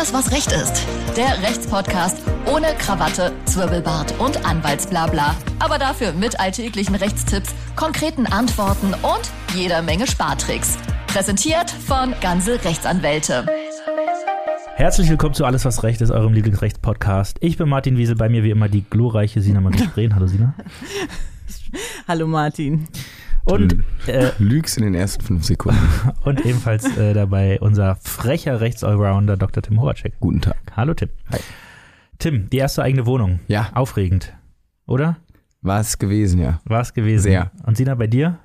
alles, was Recht ist. Der Rechtspodcast ohne Krawatte, Zwirbelbart und Anwaltsblabla. Aber dafür mit alltäglichen Rechtstipps, konkreten Antworten und jeder Menge Spartricks. Präsentiert von Ganze Rechtsanwälte. Herzlich willkommen zu Alles, was Recht ist, eurem Lieblingsrechtspodcast. Ich bin Martin Wiesel, bei mir wie immer die glorreiche Sina Marie Hallo Sina. Hallo Martin. Und äh, lügst in den ersten fünf Sekunden. Und ebenfalls äh, dabei unser frecher Rechtsallrounder Dr. Tim Horacek. Guten Tag. Hallo Tim. Hi. Tim, die erste eigene Wohnung. Ja. Aufregend, oder? War es gewesen, ja. War es gewesen. Sehr. Und Sina, bei dir?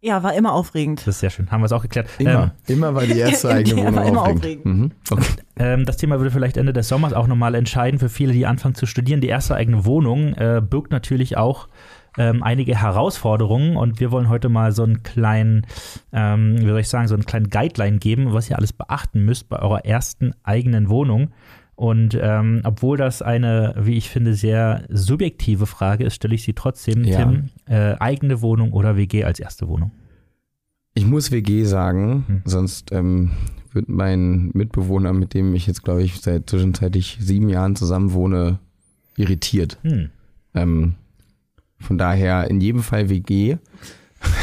Ja, war immer aufregend. Das ist sehr schön. Haben wir es auch geklärt. Immer. Ähm, immer war die erste eigene Wohnung war immer aufregend. Mhm. Okay. Ähm, das Thema würde vielleicht Ende des Sommers auch nochmal entscheiden für viele, die anfangen zu studieren. Die erste eigene Wohnung äh, birgt natürlich auch ähm, einige Herausforderungen und wir wollen heute mal so einen kleinen, ähm, wie soll ich sagen, so einen kleinen Guideline geben, was ihr alles beachten müsst bei eurer ersten eigenen Wohnung. Und ähm, obwohl das eine, wie ich finde, sehr subjektive Frage ist, stelle ich sie trotzdem, ja. Tim, äh, eigene Wohnung oder WG als erste Wohnung? Ich muss WG sagen, hm. sonst ähm, wird mein Mitbewohner, mit dem ich jetzt, glaube ich, seit zwischenzeitlich sieben Jahren zusammen wohne, irritiert. Hm. Ähm, von daher in jedem Fall WG.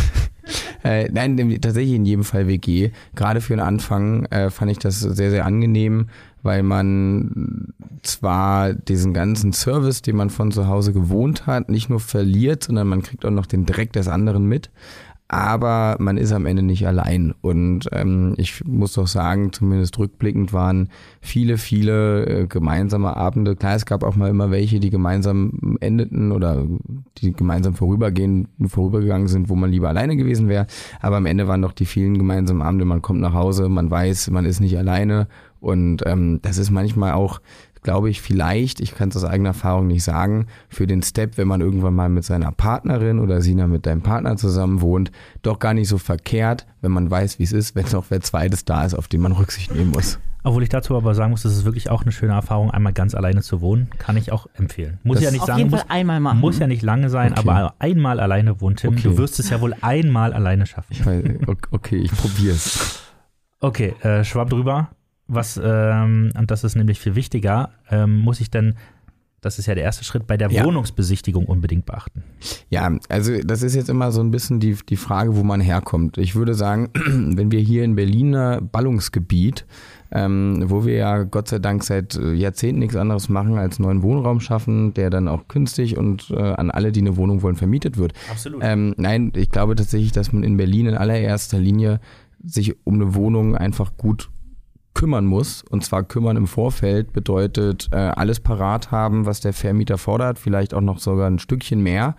äh, nein, tatsächlich in jedem Fall WG. Gerade für den Anfang äh, fand ich das sehr, sehr angenehm, weil man zwar diesen ganzen Service, den man von zu Hause gewohnt hat, nicht nur verliert, sondern man kriegt auch noch den Dreck des anderen mit aber man ist am Ende nicht allein. Und ähm, ich muss doch sagen, zumindest rückblickend waren viele, viele äh, gemeinsame Abende. Klar, es gab auch mal immer welche, die gemeinsam endeten oder die gemeinsam vorübergehen, vorübergegangen sind, wo man lieber alleine gewesen wäre. Aber am Ende waren doch die vielen gemeinsamen Abende, man kommt nach Hause, man weiß, man ist nicht alleine. Und ähm, das ist manchmal auch glaube ich, vielleicht, ich kann es aus eigener Erfahrung nicht sagen, für den Step, wenn man irgendwann mal mit seiner Partnerin oder Sina mit deinem Partner zusammen wohnt, doch gar nicht so verkehrt, wenn man weiß, wie es ist, wenn noch wer zweites da ist, auf den man Rücksicht nehmen muss. Obwohl ich dazu aber sagen muss, das ist wirklich auch eine schöne Erfahrung, einmal ganz alleine zu wohnen, kann ich auch empfehlen. Muss das ja nicht auf sagen, jeden muss, Fall einmal machen. muss ja nicht lange sein, okay. aber einmal alleine wohnen, Tim. Okay. Du wirst es ja wohl einmal alleine schaffen. Ich weiß, okay, ich probier's. Okay, äh, Schwamm drüber was, ähm, und das ist nämlich viel wichtiger, ähm, muss ich denn das ist ja der erste Schritt bei der ja. Wohnungsbesichtigung unbedingt beachten. Ja, also das ist jetzt immer so ein bisschen die, die Frage, wo man herkommt. Ich würde sagen, wenn wir hier in Berliner Ballungsgebiet, ähm, wo wir ja Gott sei Dank seit Jahrzehnten nichts anderes machen, als neuen Wohnraum schaffen, der dann auch künstlich und äh, an alle, die eine Wohnung wollen, vermietet wird. Absolut. Ähm, nein, ich glaube tatsächlich, dass man in Berlin in allererster Linie sich um eine Wohnung einfach gut kümmern muss. Und zwar kümmern im Vorfeld bedeutet äh, alles parat haben, was der Vermieter fordert, vielleicht auch noch sogar ein Stückchen mehr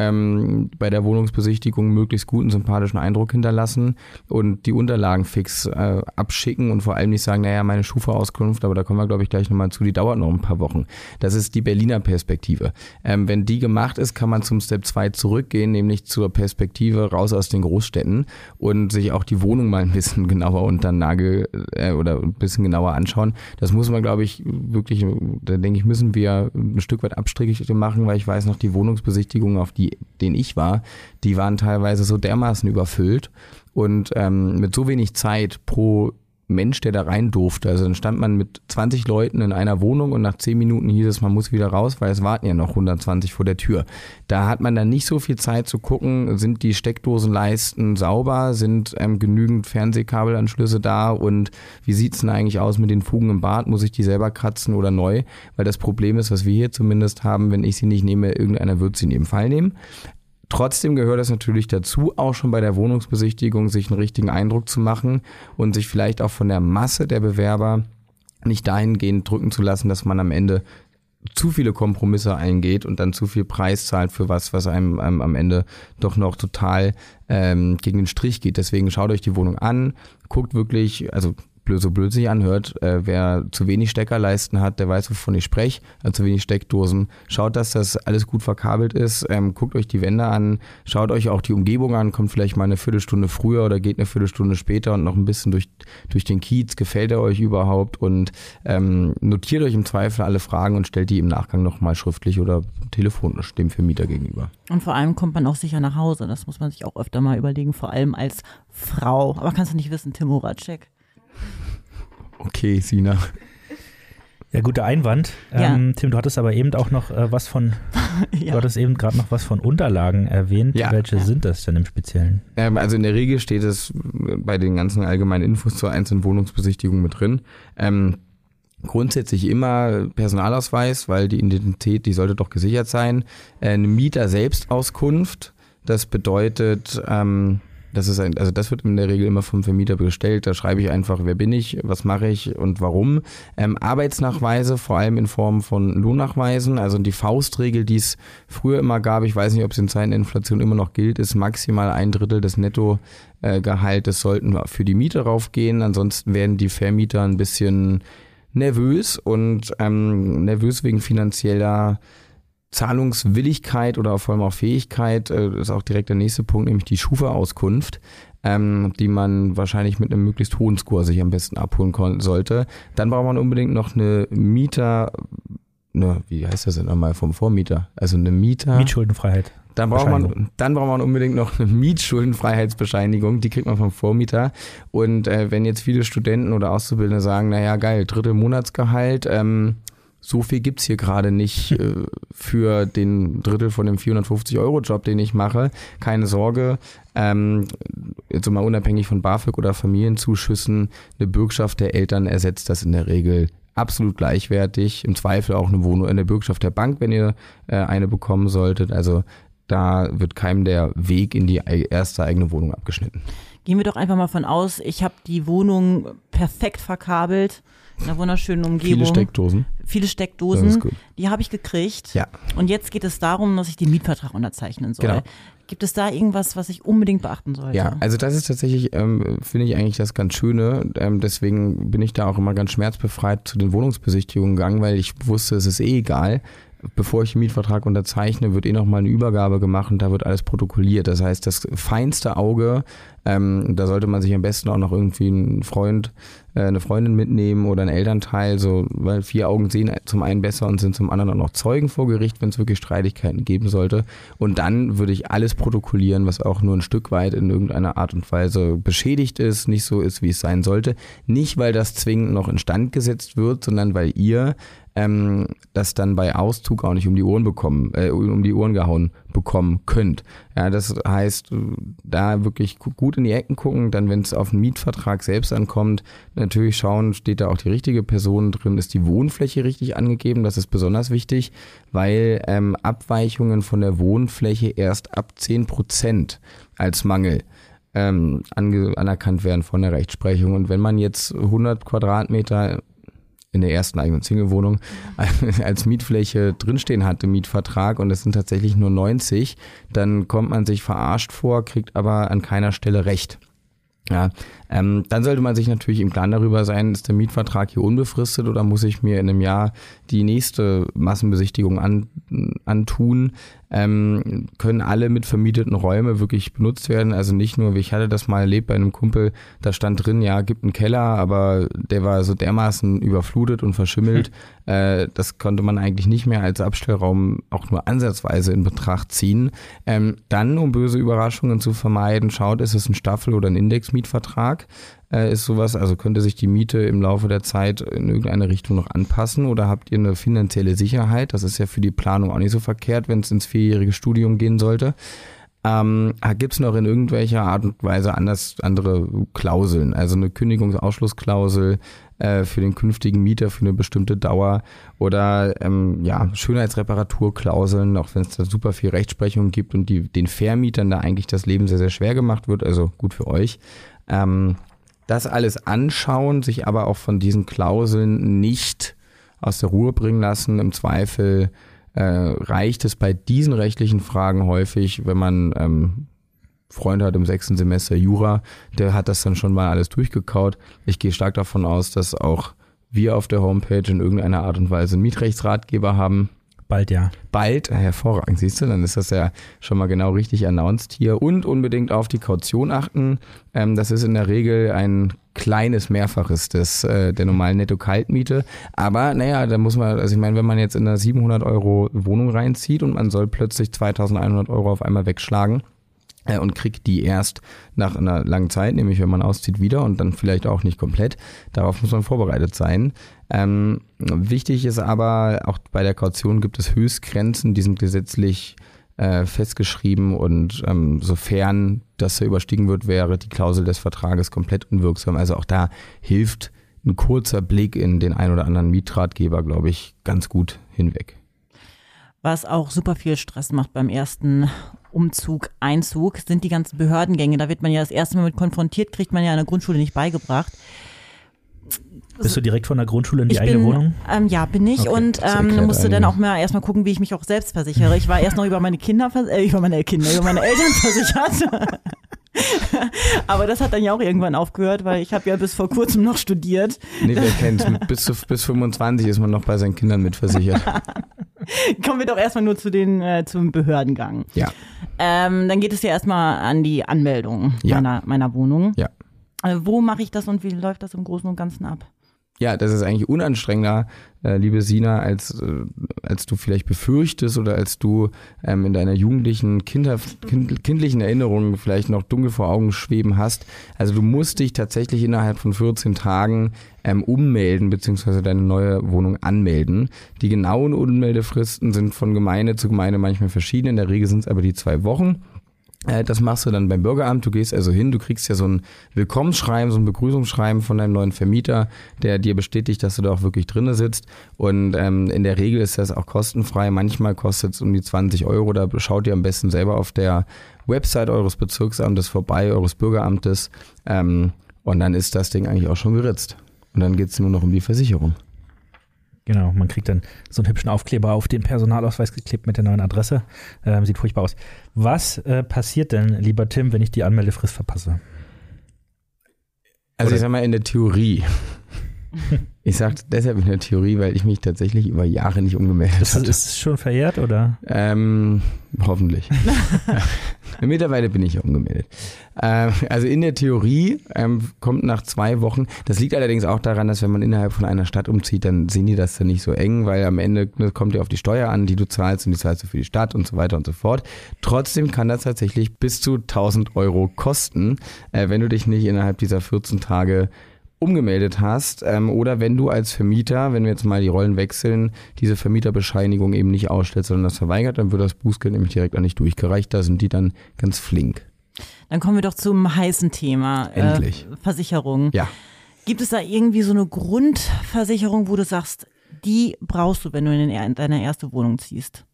ähm, bei der Wohnungsbesichtigung möglichst guten, sympathischen Eindruck hinterlassen und die Unterlagen fix äh, abschicken und vor allem nicht sagen, naja, meine Schufa-Auskunft, aber da kommen wir, glaube ich, gleich nochmal zu, die dauert noch ein paar Wochen. Das ist die Berliner Perspektive. Ähm, wenn die gemacht ist, kann man zum Step 2 zurückgehen, nämlich zur Perspektive raus aus den Großstädten und sich auch die Wohnung mal ein bisschen genauer unter Nagel äh, oder ein bisschen genauer anschauen. Das muss man, glaube ich, wirklich, da denke ich, müssen wir ein Stück weit Abstriche machen, weil ich weiß noch, die Wohnungsbesichtigung, auf die denen ich war, die waren teilweise so dermaßen überfüllt. Und ähm, mit so wenig Zeit pro Mensch, der da rein durfte. Also dann stand man mit 20 Leuten in einer Wohnung und nach 10 Minuten hieß es, man muss wieder raus, weil es warten ja noch 120 vor der Tür. Da hat man dann nicht so viel Zeit zu gucken, sind die Steckdosenleisten sauber, sind ähm, genügend Fernsehkabelanschlüsse da und wie sieht's denn eigentlich aus mit den Fugen im Bad? Muss ich die selber kratzen oder neu? Weil das Problem ist, was wir hier zumindest haben, wenn ich sie nicht nehme, irgendeiner wird sie in dem Fall nehmen. Trotzdem gehört es natürlich dazu, auch schon bei der Wohnungsbesichtigung sich einen richtigen Eindruck zu machen und sich vielleicht auch von der Masse der Bewerber nicht dahingehend drücken zu lassen, dass man am Ende zu viele Kompromisse eingeht und dann zu viel Preis zahlt für was, was einem, einem am Ende doch noch total ähm, gegen den Strich geht. Deswegen schaut euch die Wohnung an, guckt wirklich, also so blöd sich anhört, äh, wer zu wenig Steckerleisten hat, der weiß, wovon ich spreche, also zu wenig Steckdosen. Schaut, dass das alles gut verkabelt ist, ähm, guckt euch die Wände an, schaut euch auch die Umgebung an, kommt vielleicht mal eine Viertelstunde früher oder geht eine Viertelstunde später und noch ein bisschen durch, durch den Kiez, gefällt er euch überhaupt und ähm, notiert euch im Zweifel alle Fragen und stellt die im Nachgang nochmal schriftlich oder telefonisch dem Vermieter gegenüber. Und vor allem kommt man auch sicher nach Hause, das muss man sich auch öfter mal überlegen, vor allem als Frau. Aber kannst du nicht wissen, Tim Horacek? Okay, Sina. Ja, guter Einwand. Ja. Ähm, Tim, du hattest aber eben auch noch äh, was von, du ja. hattest eben gerade noch was von Unterlagen erwähnt. Ja. Welche Ja. sind das denn im Speziellen? Ähm, also in der Regel steht es bei den ganzen allgemeinen Infos zur einzelnen Wohnungsbesichtigung mit drin. Ähm, grundsätzlich immer Personalausweis, weil die Identität, die sollte doch gesichert sein. Äh, Eine Mieter-Selbstauskunft, das bedeutet, ähm, das ist ein, also das wird in der Regel immer vom Vermieter bestellt. Da schreibe ich einfach, wer bin ich, was mache ich und warum. Ähm, Arbeitsnachweise, vor allem in Form von Lohnnachweisen, also die Faustregel, die es früher immer gab, ich weiß nicht, ob es in Zeiten Inflation immer noch gilt, ist maximal ein Drittel des Nettogehaltes sollten für die Miete raufgehen. Ansonsten werden die Vermieter ein bisschen nervös und ähm, nervös wegen finanzieller Zahlungswilligkeit oder vor allem auch Fähigkeit äh, ist auch direkt der nächste Punkt, nämlich die Schufa-Auskunft, ähm, die man wahrscheinlich mit einem möglichst hohen Score sich am besten abholen sollte. Dann braucht man unbedingt noch eine Mieter, ne, wie heißt das denn nochmal vom Vormieter? Also eine Mieter. Mietschuldenfreiheit. Dann braucht, man, dann braucht man unbedingt noch eine Mietschuldenfreiheitsbescheinigung, die kriegt man vom Vormieter. Und äh, wenn jetzt viele Studenten oder Auszubildende sagen, naja geil, Drittel Monatsgehalt, ähm, so viel gibt's hier gerade nicht äh, für den Drittel von dem 450-Euro-Job, den ich mache. Keine Sorge, ähm, jetzt mal unabhängig von BAföG oder Familienzuschüssen, eine Bürgschaft der Eltern ersetzt das in der Regel absolut gleichwertig. Im Zweifel auch eine Wohnung in der Bürgschaft der Bank, wenn ihr äh, eine bekommen solltet. Also da wird keinem der Weg in die erste eigene Wohnung abgeschnitten. Gehen wir doch einfach mal von aus, ich habe die Wohnung perfekt verkabelt, einer wunderschönen Umgebung. Viele Steckdosen. Viele Steckdosen. gut. Die habe ich gekriegt. Ja. Und jetzt geht es darum, dass ich den Mietvertrag unterzeichnen soll. Genau. Gibt es da irgendwas, was ich unbedingt beachten sollte? Ja, also das ist tatsächlich, ähm, finde ich eigentlich das ganz Schöne. Ähm, deswegen bin ich da auch immer ganz schmerzbefreit zu den Wohnungsbesichtigungen gegangen, weil ich wusste, es ist eh egal. Bevor ich den Mietvertrag unterzeichne, wird eh nochmal eine Übergabe gemacht und da wird alles protokolliert. Das heißt, das feinste Auge, ähm, da sollte man sich am besten auch noch irgendwie einen Freund, äh, eine Freundin mitnehmen oder einen Elternteil, so, weil vier Augen sehen zum einen besser und sind zum anderen auch noch Zeugen vor Gericht, wenn es wirklich Streitigkeiten geben sollte. Und dann würde ich alles protokollieren, was auch nur ein Stück weit in irgendeiner Art und Weise beschädigt ist, nicht so ist, wie es sein sollte. Nicht, weil das zwingend noch instand gesetzt wird, sondern weil ihr ähm, das dann bei Auszug auch nicht um die Ohren bekommen, äh, um die Ohren gehauen bekommen könnt. Ja, das heißt, da wirklich gu- gut in die Ecken gucken, dann wenn es auf den Mietvertrag selbst ankommt, natürlich schauen, steht da auch die richtige Person drin, ist die Wohnfläche richtig angegeben, das ist besonders wichtig, weil ähm, Abweichungen von der Wohnfläche erst ab 10 Prozent als Mangel ähm, anerkannt werden von der Rechtsprechung. Und wenn man jetzt 100 Quadratmeter in der ersten eigenen Single-Wohnung als Mietfläche drinstehen hat im Mietvertrag und es sind tatsächlich nur 90, dann kommt man sich verarscht vor, kriegt aber an keiner Stelle Recht. Ja, ähm, dann sollte man sich natürlich im Klaren darüber sein, ist der Mietvertrag hier unbefristet oder muss ich mir in einem Jahr die nächste Massenbesichtigung an, antun? Ähm, können alle mitvermieteten Räume wirklich benutzt werden? Also nicht nur, wie ich hatte das mal erlebt bei einem Kumpel, da stand drin, ja, gibt einen Keller, aber der war so dermaßen überflutet und verschimmelt, äh, das konnte man eigentlich nicht mehr als Abstellraum auch nur ansatzweise in Betracht ziehen. Ähm, dann, um böse Überraschungen zu vermeiden, schaut, ist es ein Staffel- oder ein Indexmietvertrag? Äh, ist sowas, also könnte sich die Miete im Laufe der Zeit in irgendeine Richtung noch anpassen oder habt ihr eine finanzielle Sicherheit? Das ist ja für die Planung auch nicht so verkehrt, wenn es ins vierjährige Studium gehen sollte. Ähm, Gibt es noch in irgendwelcher Art und Weise anders, andere Klauseln? Also eine Kündigungsausschlussklausel äh, für den künftigen Mieter für eine bestimmte Dauer oder ähm, ja, Schönheitsreparaturklauseln, auch wenn es da super viel Rechtsprechung gibt und die, den Vermietern da eigentlich das Leben sehr, sehr schwer gemacht wird, also gut für euch. Ähm, das alles anschauen, sich aber auch von diesen Klauseln nicht aus der Ruhe bringen lassen. Im Zweifel äh, reicht es bei diesen rechtlichen Fragen häufig, wenn man ähm, Freund hat im sechsten Semester Jura, der hat das dann schon mal alles durchgekaut. Ich gehe stark davon aus, dass auch wir auf der Homepage in irgendeiner Art und Weise einen Mietrechtsratgeber haben. Bald ja. Bald, äh, hervorragend, siehst du, dann ist das ja schon mal genau richtig announced hier. Und unbedingt auf die Kaution achten. Ähm, das ist in der Regel ein kleines Mehrfaches des, äh, der normalen Netto-Kaltmiete. Aber naja, da muss man, also ich meine, wenn man jetzt in einer 700 Euro Wohnung reinzieht und man soll plötzlich 2100 Euro auf einmal wegschlagen, und kriegt die erst nach einer langen Zeit, nämlich wenn man auszieht, wieder und dann vielleicht auch nicht komplett. Darauf muss man vorbereitet sein. Ähm, wichtig ist aber, auch bei der Kaution gibt es Höchstgrenzen, die sind gesetzlich äh, festgeschrieben und ähm, sofern das überstiegen wird, wäre die Klausel des Vertrages komplett unwirksam. Also auch da hilft ein kurzer Blick in den ein oder anderen Mietratgeber, glaube ich, ganz gut hinweg. Was auch super viel Stress macht beim ersten Umzug, Einzug, sind die ganzen Behördengänge. Da wird man ja das erste Mal mit konfrontiert, kriegt man ja in der Grundschule nicht beigebracht. Bist du direkt von der Grundschule in die ich eigene bin, Wohnung? Ähm, ja, bin ich Okay, und ähm, musste dann auch mal erstmal gucken, wie ich mich auch selbst versichere. Ich war erst noch über meine Kinder, vers- äh, über meine Kinder, über meine Eltern versichert. Aber das hat dann ja auch irgendwann aufgehört, weil ich habe ja bis vor kurzem noch studiert. Nee, wer kennt's? Mit bis, zu, bis 25 ist man noch bei seinen Kindern mitversichert. Kommen wir doch erstmal nur zu den äh, zum Behördengang. Ja, Ähm, dann geht es ja erstmal an die Anmeldung Ja. meiner, meiner Wohnung. ja. Äh, wo mache ich das und wie läuft das im Großen und Ganzen ab? Ja, das ist eigentlich unanstrengender, äh, liebe Sina, als, äh, als du vielleicht befürchtest oder als du ähm, in deiner jugendlichen, Kinder, kind, kindlichen Erinnerung vielleicht noch dunkel vor Augen schweben hast. Also du musst dich tatsächlich innerhalb von 14 Tagen ähm, ummelden beziehungsweise deine neue Wohnung anmelden. Die genauen Unmeldefristen sind von Gemeinde zu Gemeinde manchmal verschieden. In der Regel sind es aber die zwei Wochen. Äh, Das machst du dann beim Bürgeramt. Du gehst also hin, du kriegst ja so ein Willkommensschreiben, so ein Begrüßungsschreiben von deinem neuen Vermieter, der dir bestätigt, dass du da auch wirklich drinne sitzt. Und ähm, in der Regel ist das auch kostenfrei. Manchmal kostet es um die 20 Euro. Da schaut ihr am besten selber auf der Website eures Bezirksamtes vorbei, eures Bürgeramtes. Ähm, und dann ist das Ding eigentlich auch schon geritzt. Und dann geht's nur noch um die Versicherung. Genau, man kriegt dann so einen hübschen Aufkleber auf den Personalausweis geklebt mit der neuen Adresse. Ähm, sieht furchtbar aus. Was äh, passiert denn, lieber Tim, wenn ich die Anmeldefrist verpasse? Also Oder- ich sag mal in der Theorie. Ich sage deshalb in der Theorie, weil ich mich tatsächlich über Jahre nicht umgemeldet Das habe. ist es schon verjährt oder? Ähm, hoffentlich. Mittlerweile bin ich umgemeldet. Ähm, also in der Theorie ähm, kommt nach zwei Wochen, das liegt allerdings auch daran, dass wenn man innerhalb von einer Stadt umzieht, dann sehen die das dann nicht so eng, weil am Ende ne, kommt ja auf die Steuer an, die du zahlst und die zahlst du für die Stadt und so weiter und so fort. Trotzdem kann das tatsächlich bis zu 1000 Euro kosten, äh, wenn du dich nicht innerhalb dieser 14 Tage umgemeldet hast ähm, oder wenn du als Vermieter, wenn wir jetzt mal die Rollen wechseln, diese Vermieterbescheinigung eben nicht ausstellst, sondern das verweigert, dann wird das Bußgeld nämlich direkt an dich durchgereicht. Da sind die dann ganz flink. Dann kommen wir doch zum heißen Thema. Endlich. Äh, Versicherung. Ja. Gibt es da irgendwie so eine Grundversicherung, wo du sagst, die brauchst du, wenn du in deine erste Wohnung ziehst?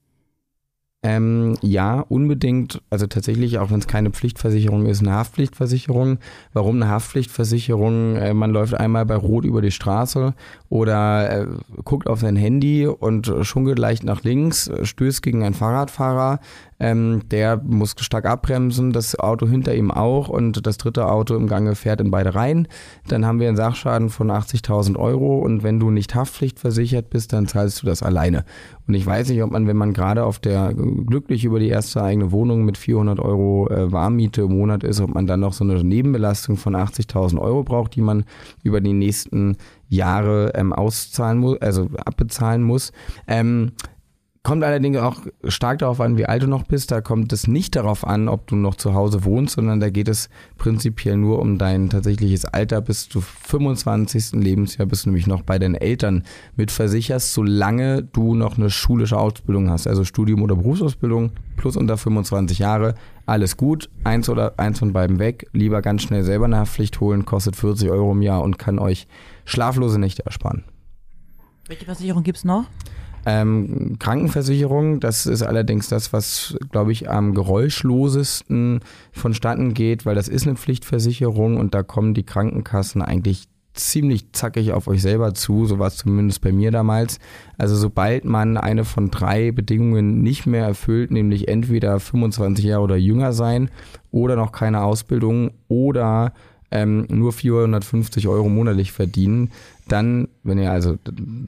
Ähm, ja, unbedingt. Also tatsächlich, auch wenn es keine Pflichtversicherung ist, eine Haftpflichtversicherung. Warum eine Haftpflichtversicherung? Äh, man läuft einmal bei Rot über die Straße oder äh, guckt auf sein Handy und schunkelt leicht nach links, stößt gegen einen Fahrradfahrer. Ähm, der muss stark abbremsen, das Auto hinter ihm auch und das dritte Auto im Gange fährt in beide rein. Dann haben wir einen Sachschaden von 80.000 Euro und wenn du nicht haftpflichtversichert bist, dann zahlst du das alleine. Und ich weiß nicht, ob man, wenn man gerade auf der glücklich über die erste eigene Wohnung mit 400 Euro äh, Warmmiete im Monat ist, ob man dann noch so eine Nebenbelastung von 80.000 Euro braucht, die man über die nächsten Jahre ähm, auszahlen muss, also abbezahlen muss. Ähm, Kommt allerdings auch stark darauf an, wie alt du noch bist. Da kommt es nicht darauf an, ob du noch zu Hause wohnst, sondern da geht es prinzipiell nur um dein tatsächliches Alter. Bis zu 25. Lebensjahr bist du nämlich noch bei deinen Eltern mit versicherst, solange du noch eine schulische Ausbildung hast, also Studium oder Berufsausbildung plus unter 25 Jahre. Alles gut, eins oder eins von beiden weg. Lieber ganz schnell selber eine Haftpflicht holen, kostet 40 Euro im Jahr und kann euch schlaflose Nächte ersparen. Welche Versicherung gibt's noch? Ähm, Krankenversicherung, das ist allerdings das, was, glaube ich, am geräuschlosesten vonstatten geht, weil das ist eine Pflichtversicherung und da kommen die Krankenkassen eigentlich ziemlich zackig auf euch selber zu, so war es zumindest bei mir damals. Also sobald man eine von drei Bedingungen nicht mehr erfüllt, nämlich entweder 25 Jahre oder jünger sein oder noch keine Ausbildung oder ähm, nur 450 Euro monatlich verdienen, dann, wenn ihr also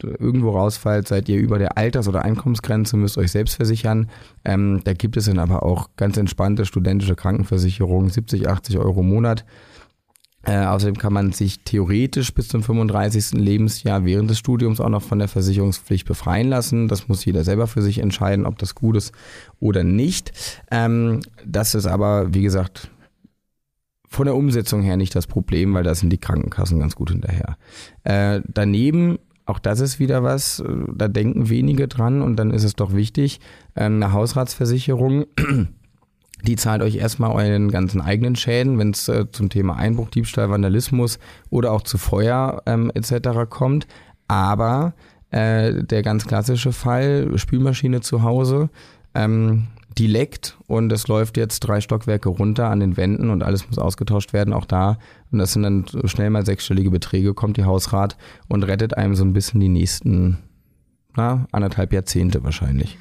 irgendwo rausfallt, seid ihr über der Alters- oder Einkommensgrenze, müsst euch selbst versichern. Ähm, da gibt es dann aber auch ganz entspannte studentische Krankenversicherungen, 70, 80 Euro im Monat. Äh, außerdem kann man sich theoretisch bis zum 35. Lebensjahr während des Studiums auch noch von der Versicherungspflicht befreien lassen. Das muss jeder selber für sich entscheiden, ob das gut ist oder nicht. Ähm, das ist aber, wie gesagt, von der Umsetzung her nicht das Problem, weil da sind die Krankenkassen ganz gut hinterher. Äh, daneben, auch das ist wieder was, äh, da denken wenige dran und dann ist es doch wichtig, äh, eine Hausratsversicherung die zahlt euch erstmal euren ganzen eigenen Schäden, wenn es äh, zum Thema Einbruch, Diebstahl, Vandalismus oder auch zu Feuer ähm, etc. kommt. Aber äh, der ganz klassische Fall, Spülmaschine zu Hause, ähm, die leckt und es läuft jetzt drei Stockwerke runter an den Wänden und alles muss ausgetauscht werden, auch da. Und das sind dann schnell mal sechsstellige Beträge, kommt die Hausrat und rettet einem so ein bisschen die nächsten, na, anderthalb Jahrzehnte wahrscheinlich.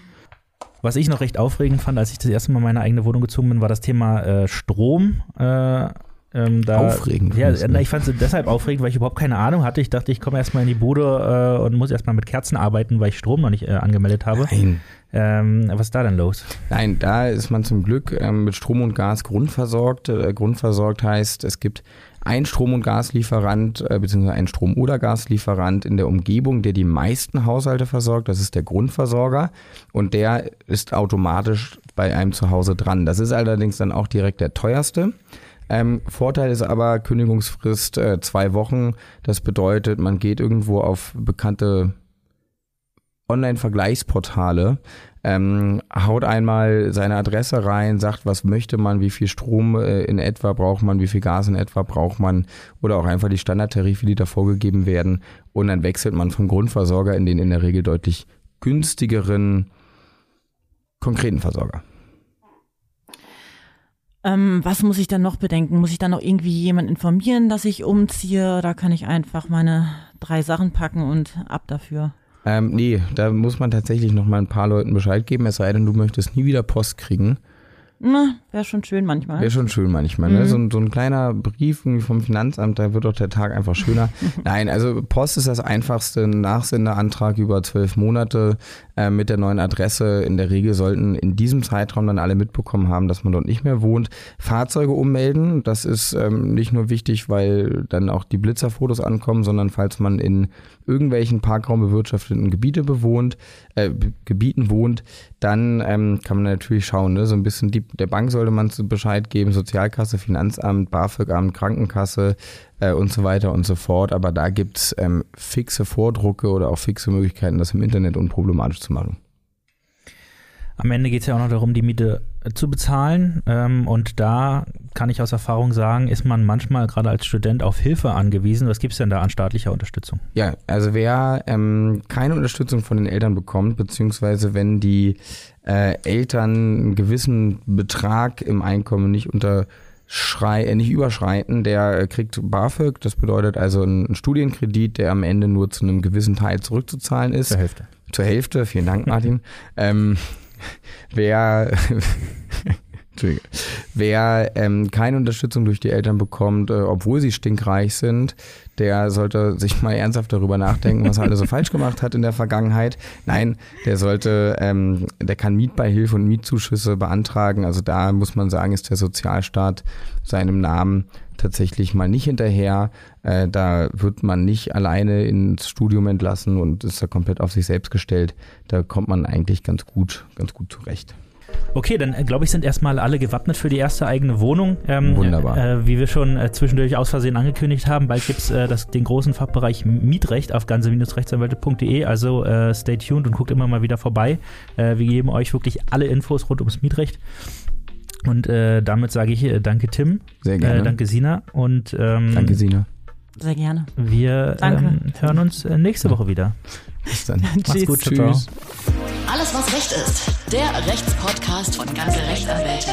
Was ich noch recht aufregend fand, als ich das erste Mal in meine eigene Wohnung gezogen bin, war das Thema äh, Strom. Äh, ähm, da, aufregend. Ja, na, ich fand es deshalb aufregend, weil ich überhaupt keine Ahnung hatte. Ich dachte, ich komme erstmal in die Bude äh, und muss erstmal mit Kerzen arbeiten, weil ich Strom noch nicht äh, angemeldet habe. Nein. Ähm, was ist da denn los? Nein, da ist man zum Glück ähm, mit Strom und Gas grundversorgt. Äh, grundversorgt heißt, es gibt ein Strom- und Gaslieferant äh, beziehungsweise ein Strom- oder Gaslieferant in der Umgebung, der die meisten Haushalte versorgt. Das ist der Grundversorger und der ist automatisch bei einem zu Hause dran. Das ist allerdings dann auch direkt der teuerste. Ähm, Vorteil ist aber Kündigungsfrist äh, zwei Wochen. Das bedeutet, man geht irgendwo auf bekannte Online-Vergleichsportale, ähm, haut einmal seine Adresse rein, sagt, was möchte man, wie viel Strom äh, in etwa braucht man, wie viel Gas in etwa braucht man oder auch einfach die Standardtarife, die da vorgegeben werden und dann wechselt man vom Grundversorger in den in der Regel deutlich günstigeren konkreten Versorger. Ähm, was muss ich dann noch bedenken? Muss ich dann noch irgendwie jemand informieren, dass ich umziehe? Da kann ich einfach meine drei Sachen packen und ab dafür. Ähm, nee, da muss man tatsächlich noch mal ein paar Leuten Bescheid geben, es sei denn, du möchtest nie wieder Post kriegen. Na, wäre schon schön manchmal. Wäre schon schön manchmal, ne? Mhm. So, ein, so ein kleiner Brief vom Finanzamt, da wird doch der Tag einfach schöner. Nein, also Post ist das einfachste, Nachsendeantrag über zwölf Monate äh, mit der neuen Adresse. In der Regel sollten in diesem Zeitraum dann alle mitbekommen haben, dass man dort nicht mehr wohnt. Fahrzeuge ummelden, das ist ähm, nicht nur wichtig, weil dann auch die Blitzerfotos ankommen, sondern falls man in irgendwelchen parkraumbewirtschafteten Gebiete bewohnt, äh, Gebieten wohnt, dann ähm, kann man natürlich schauen, ne? so ein bisschen die, der Bank sollte man Bescheid geben, Sozialkasse, Finanzamt, BAföG-Amt, Krankenkasse äh, und so weiter und so fort. Aber da gibt's ähm, fixe Vordrucke oder auch fixe Möglichkeiten, das im Internet unproblematisch zu machen. Am Ende geht es ja auch noch darum, die Miete äh, zu bezahlen. Ähm, und da kann ich aus Erfahrung sagen, ist man manchmal gerade als Student auf Hilfe angewiesen. Was gibt es denn da an staatlicher Unterstützung? Ja, also wer ähm, keine Unterstützung von den Eltern bekommt, beziehungsweise wenn die äh, Eltern einen gewissen Betrag im Einkommen nicht unter Schrei, äh, nicht überschreiten, der äh, kriegt BAföG, das bedeutet also ein Studienkredit, der am Ende nur zu einem gewissen Teil zurückzuzahlen ist. Zur Hälfte. Zur Hälfte, vielen Dank, Martin. ähm, wer, wer ähm, keine Unterstützung durch die Eltern bekommt, äh, obwohl sie stinkreich sind, der sollte sich mal ernsthaft darüber nachdenken, was er alles so falsch gemacht hat in der Vergangenheit. Nein, der sollte, ähm, der kann Mietbeihilfe und Mietzuschüsse beantragen. Also da muss man sagen, ist der Sozialstaat seinem Namen tatsächlich mal nicht hinterher. Äh, da wird man nicht alleine ins Studium entlassen und ist da komplett auf sich selbst gestellt. Da kommt man eigentlich ganz gut, ganz gut zurecht. Okay, dann äh, glaube ich, sind erstmal alle gewappnet für die erste eigene Wohnung. Ähm, Wunderbar. Äh, wie wir schon äh, zwischendurch aus Versehen angekündigt haben, bald gibt es äh, den großen Fachbereich Mietrecht auf ganze-rechtsanwälte.de. Also äh, stay tuned und guckt immer mal wieder vorbei. Äh, wir geben euch wirklich alle Infos rund ums Mietrecht. Und damit sage ich danke Tim. Sehr gerne. danke Sina. Und, ähm, danke Sina. Sehr gerne. Wir ähm, hören uns nächste Woche wieder. Bis dann. Macht's gut. Tschüss. Alles, was Recht ist. Der Rechtspodcast von ganze Rechtsanwälte.